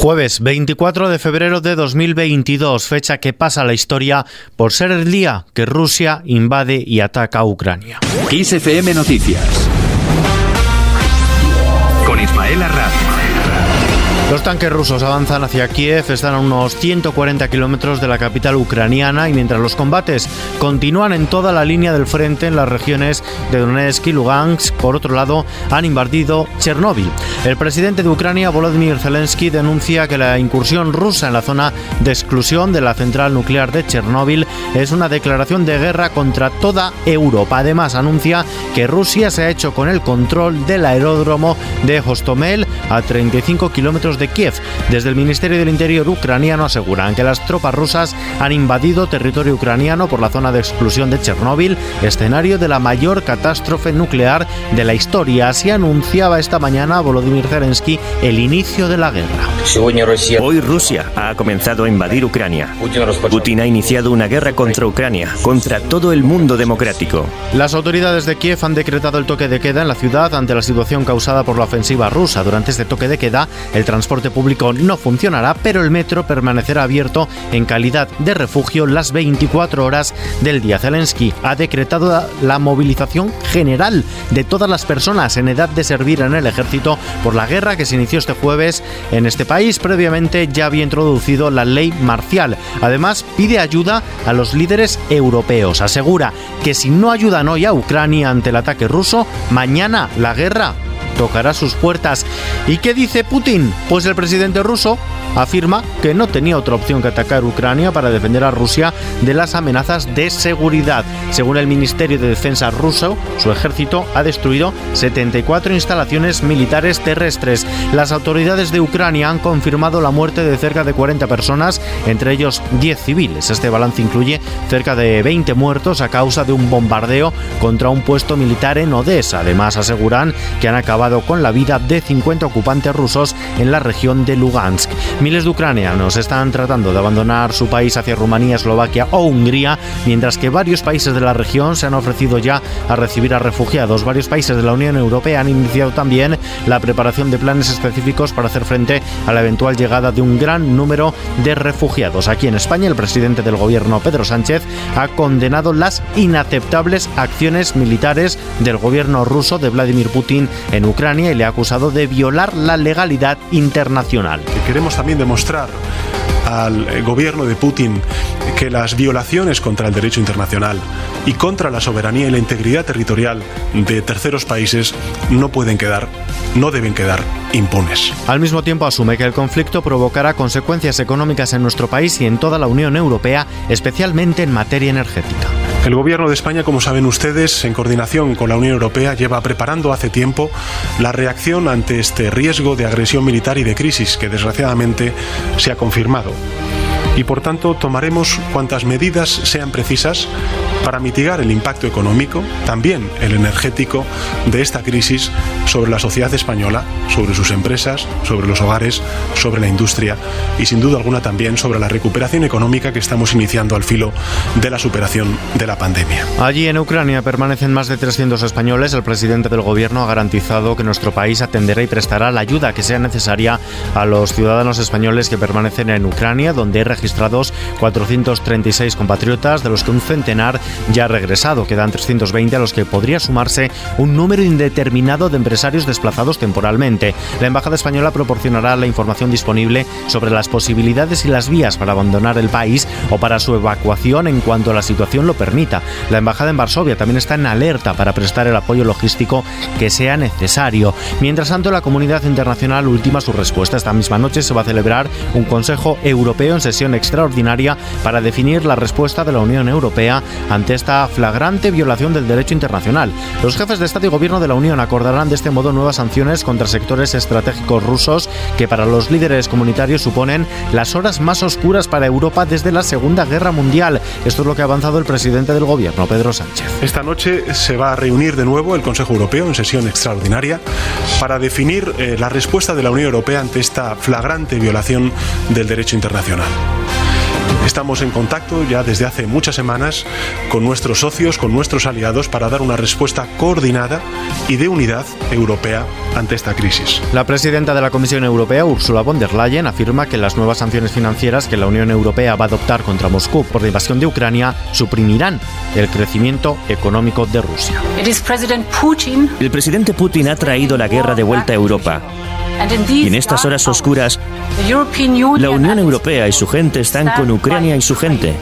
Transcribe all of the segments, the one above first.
Jueves 24 de febrero de 2022, fecha que pasa a la historia por ser el día que Rusia invade y ataca a Ucrania. XFM Noticias. Con Ismael Arranz. Los tanques rusos avanzan hacia Kiev, están a unos 140 kilómetros de la capital ucraniana y mientras los combates continúan en toda la línea del frente en las regiones de Donetsk y Lugansk, por otro lado, han invadido Chernóbil. El presidente de Ucrania, Volodymyr Zelensky, denuncia que la incursión rusa en la zona de exclusión de la central nuclear de Chernóbil es una declaración de guerra contra toda Europa. Además, anuncia que Rusia se ha hecho con el control del aeródromo de Hostomel a 35 kilómetros de Kiev. Desde el Ministerio del Interior ucraniano aseguran que las tropas rusas han invadido territorio ucraniano por la zona de exclusión de Chernóbil, escenario de la mayor catástrofe nuclear de la historia. Así anunciaba esta mañana Volodymyr Zelensky el inicio de la guerra. Hoy Rusia ha comenzado a invadir Ucrania. Putin ha iniciado una guerra contra Ucrania, contra todo el mundo democrático. Las autoridades de Kiev han decretado el toque de queda en la ciudad ante la situación causada por la ofensiva rusa. Durante este toque de queda, el transporte transporte público no funcionará, pero el metro permanecerá abierto en calidad de refugio las 24 horas del día. Zelensky ha decretado la movilización general de todas las personas en edad de servir en el ejército por la guerra que se inició este jueves en este país. Previamente ya había introducido la ley marcial. Además, pide ayuda a los líderes europeos. Asegura que si no ayudan hoy a Ucrania ante el ataque ruso, mañana la guerra tocará sus puertas. ¿Y qué dice Putin? Pues el presidente ruso afirma que no tenía otra opción que atacar Ucrania para defender a Rusia de las amenazas de seguridad. Según el Ministerio de Defensa ruso, su ejército ha destruido 74 instalaciones militares terrestres. Las autoridades de Ucrania han confirmado la muerte de cerca de 40 personas, entre ellos 10 civiles. Este balance incluye cerca de 20 muertos a causa de un bombardeo contra un puesto militar en Odessa. Además, aseguran que han acabado con la vida de 50 ocupantes rusos en la región de Lugansk. Miles de ucranianos están tratando de abandonar su país hacia Rumanía, Eslovaquia o Hungría, mientras que varios países de la región se han ofrecido ya a recibir a refugiados. Varios países de la Unión Europea han iniciado también la preparación de planes específicos para hacer frente a la eventual llegada de un gran número de refugiados. Aquí en España, el presidente del gobierno, Pedro Sánchez, ha condenado las inaceptables acciones militares del gobierno ruso de Vladimir Putin en Ucrania y le ha acusado de violar la legalidad internacional. Queremos también demostrar al eh, gobierno de Putin que las violaciones contra el derecho internacional y contra la soberanía y la integridad territorial de terceros países no pueden quedar, no deben quedar impunes. Al mismo tiempo asume que el conflicto provocará consecuencias económicas en nuestro país y en toda la Unión Europea, especialmente en materia energética. El Gobierno de España, como saben ustedes, en coordinación con la Unión Europea, lleva preparando hace tiempo la reacción ante este riesgo de agresión militar y de crisis que desgraciadamente se ha confirmado. Y por tanto tomaremos cuantas medidas sean precisas para mitigar el impacto económico, también el energético, de esta crisis sobre la sociedad española, sobre sus empresas, sobre los hogares, sobre la industria y sin duda alguna también sobre la recuperación económica que estamos iniciando al filo de la superación de la pandemia. Allí en Ucrania permanecen más de 300 españoles. El presidente del gobierno ha garantizado que nuestro país atenderá y prestará la ayuda que sea necesaria a los ciudadanos españoles que permanecen en Ucrania, donde hay registrados 436 compatriotas, de los que un centenar ya ha regresado. Quedan 320 a los que podría sumarse un número indeterminado de empresarios desplazados temporalmente. La Embajada Española proporcionará la información disponible sobre las posibilidades y las vías para abandonar el país o para su evacuación en cuanto la situación lo permita. La Embajada en Varsovia también está en alerta para prestar el apoyo logístico que sea necesario. Mientras tanto, la comunidad internacional ultima su respuesta. Esta misma noche se va a celebrar un Consejo Europeo en sesión extraordinaria para definir la respuesta de la Unión Europea ante esta flagrante violación del derecho internacional. Los jefes de Estado y Gobierno de la Unión acordarán de este modo nuevas sanciones contra sectores estratégicos rusos que para los líderes comunitarios suponen las horas más oscuras para Europa desde la Segunda Guerra Mundial. Esto es lo que ha avanzado el presidente del Gobierno, Pedro Sánchez. Esta noche se va a reunir de nuevo el Consejo Europeo en sesión extraordinaria para definir eh, la respuesta de la Unión Europea ante esta flagrante violación del derecho internacional. Estamos en contacto ya desde hace muchas semanas con nuestros socios, con nuestros aliados, para dar una respuesta coordinada y de unidad europea ante esta crisis. La presidenta de la Comisión Europea, Ursula von der Leyen, afirma que las nuevas sanciones financieras que la Unión Europea va a adoptar contra Moscú por la invasión de Ucrania suprimirán el crecimiento económico de Rusia. El presidente Putin ha traído la guerra de vuelta a Europa. Y en estas horas oscuras, la Unión Europea y su gente están con Ucrania y su gente.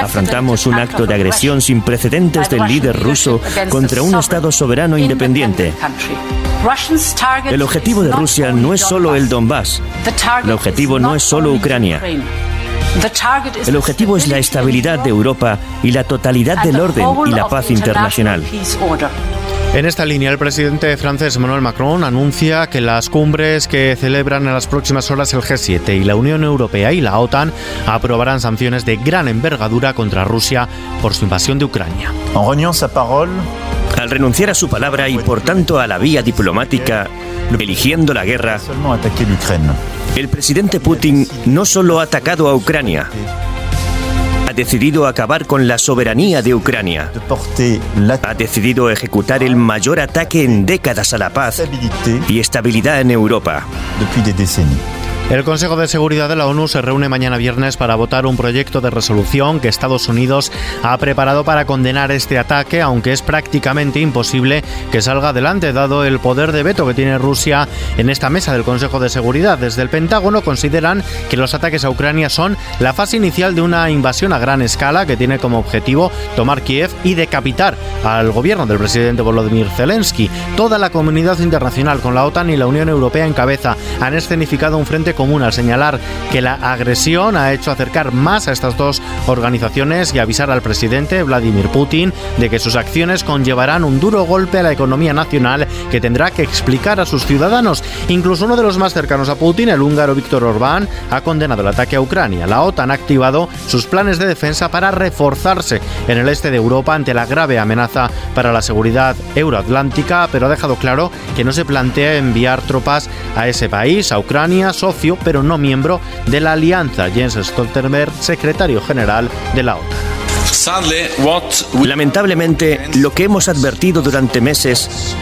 Afrontamos un acto de agresión sin precedentes del líder ruso contra un Estado soberano independiente. El objetivo de Rusia no es solo el Donbass. El objetivo no es solo Ucrania. El objetivo es la estabilidad de Europa y la totalidad del orden y la paz internacional. En esta línea, el presidente francés Emmanuel Macron anuncia que las cumbres que celebran en las próximas horas el G7 y la Unión Europea y la OTAN aprobarán sanciones de gran envergadura contra Rusia por su invasión de Ucrania. Al renunciar a su palabra y por tanto a la vía diplomática, eligiendo la guerra, el presidente Putin no solo ha atacado a Ucrania, ha decidido acabar con la soberanía de Ucrania. Ha decidido ejecutar el mayor ataque en décadas a la paz y estabilidad en Europa. El Consejo de Seguridad de la ONU se reúne mañana viernes para votar un proyecto de resolución que Estados Unidos ha preparado para condenar este ataque, aunque es prácticamente imposible que salga adelante dado el poder de veto que tiene Rusia en esta mesa del Consejo de Seguridad. Desde el Pentágono consideran que los ataques a Ucrania son la fase inicial de una invasión a gran escala que tiene como objetivo tomar Kiev y decapitar al gobierno del presidente Volodymyr Zelensky. Toda la comunidad internacional con la OTAN y la Unión Europea en cabeza han escenificado un frente común al señalar que la agresión ha hecho acercar más a estas dos organizaciones y avisar al presidente Vladimir Putin de que sus acciones conllevarán un duro golpe a la economía nacional que tendrá que explicar a sus ciudadanos. Incluso uno de los más cercanos a Putin, el húngaro Víctor Orbán, ha condenado el ataque a Ucrania. La OTAN ha activado sus planes de defensa para reforzarse en el este de Europa ante la grave amenaza para la seguridad euroatlántica, pero ha dejado claro que no se plantea enviar tropas a ese país, a Ucrania, socio pero no miembro de la alianza. Jens Stoltenberg, secretario general de la OTAN. Lamentablemente, lo que hemos advertido durante meses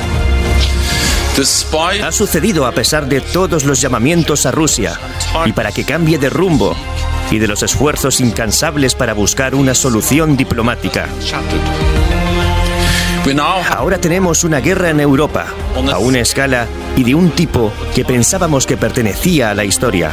ha sucedido a pesar de todos los llamamientos a Rusia y para que cambie de rumbo y de los esfuerzos incansables para buscar una solución diplomática. Ahora tenemos una guerra en Europa, a una escala y de un tipo que pensábamos que pertenecía a la historia.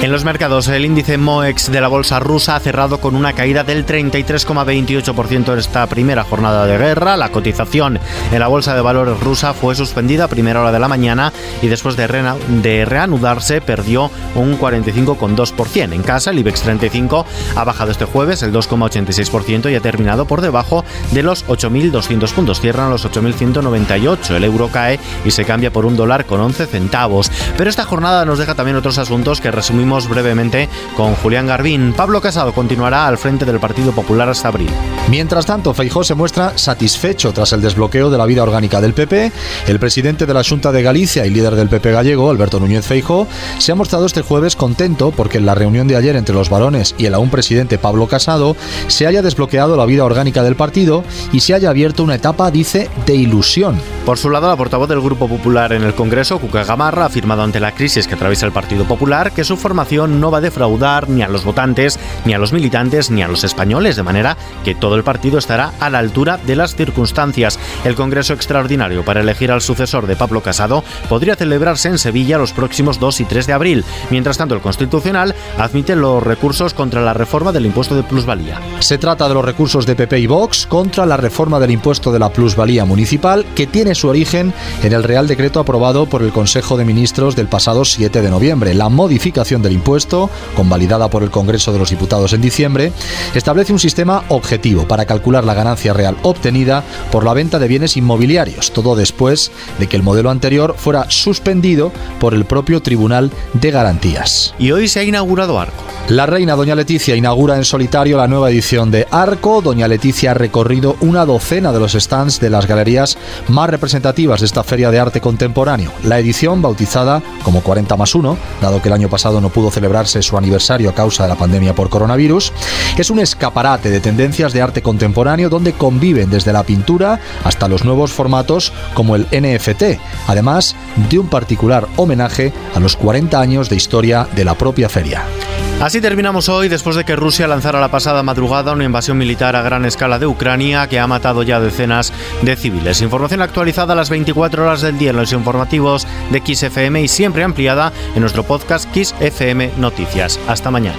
En los mercados, el índice MOEX de la bolsa rusa ha cerrado con una caída del 33,28% en esta primera jornada de guerra. La cotización en la bolsa de valores rusa fue suspendida a primera hora de la mañana y después de, de reanudarse perdió un 45,2%. En casa, el IBEX 35 ha bajado este jueves el 2,86% y ha terminado por debajo de los 8.200 puntos. Cierran los 8.198. El euro cae y se cambia por un dólar con 11 centavos. Pero esta jornada nos deja también otros asuntos que resumimos brevemente con Julián Garbín. Pablo Casado continuará al frente del Partido Popular hasta abril. Mientras tanto, Feijó se muestra satisfecho tras el desbloqueo de la vida orgánica del PP. El presidente de la Junta de Galicia y líder del PP gallego, Alberto Núñez Feijó, se ha mostrado este jueves contento porque en la reunión de ayer entre los varones y el aún presidente Pablo Casado se haya desbloqueado la vida orgánica del partido y se haya abierto una etapa, dice, de ilusión. Por su lado, la portavoz del Grupo Popular en el Congreso, Cuca Gamarra, ha afirmado ante la crisis que atraviesa el Partido Popular que su formación no va a defraudar ni a los votantes, ni a los militantes, ni a los españoles, de manera que todo el partido estará a la altura de las circunstancias. El Congreso extraordinario para elegir al sucesor de Pablo Casado podría celebrarse en Sevilla los próximos 2 y 3 de abril. Mientras tanto, el Constitucional admite los recursos contra la reforma del impuesto de plusvalía. Se trata de los recursos de PP y Vox contra la reforma del impuesto de la plusvalía municipal que tiene su origen en el Real Decreto aprobado por el Consejo de Ministros del pasado 7 de noviembre. La modificación del impuesto, convalidada por el Congreso de los Diputados en diciembre, establece un sistema objetivo para calcular la ganancia real obtenida por la venta de bienes inmobiliarios, todo después de que el modelo anterior fuera suspendido por el propio Tribunal de Garantías. Y hoy se ha inaugurado Arco. La reina Doña Leticia inaugura en solitario la nueva edición de Arco. Doña Leticia ha recorrido una docena de los stands de las galerías más representativas de esta feria de arte contemporáneo. La edición, bautizada como 40 más 1, dado que el año pasado no pudo celebrarse su aniversario a causa de la pandemia por coronavirus, es un escaparate de tendencias de arte contemporáneo donde conviven desde la pintura hasta los nuevos formatos como el NFT, además de un particular homenaje a los 40 años de historia de la propia feria. Así terminamos hoy después de que Rusia lanzara la pasada madrugada una invasión militar a gran escala de Ucrania que ha matado ya decenas de civiles. Información actualizada a las 24 horas del día en los informativos de XFM y siempre ampliada en nuestro podcast XFM Noticias. Hasta mañana.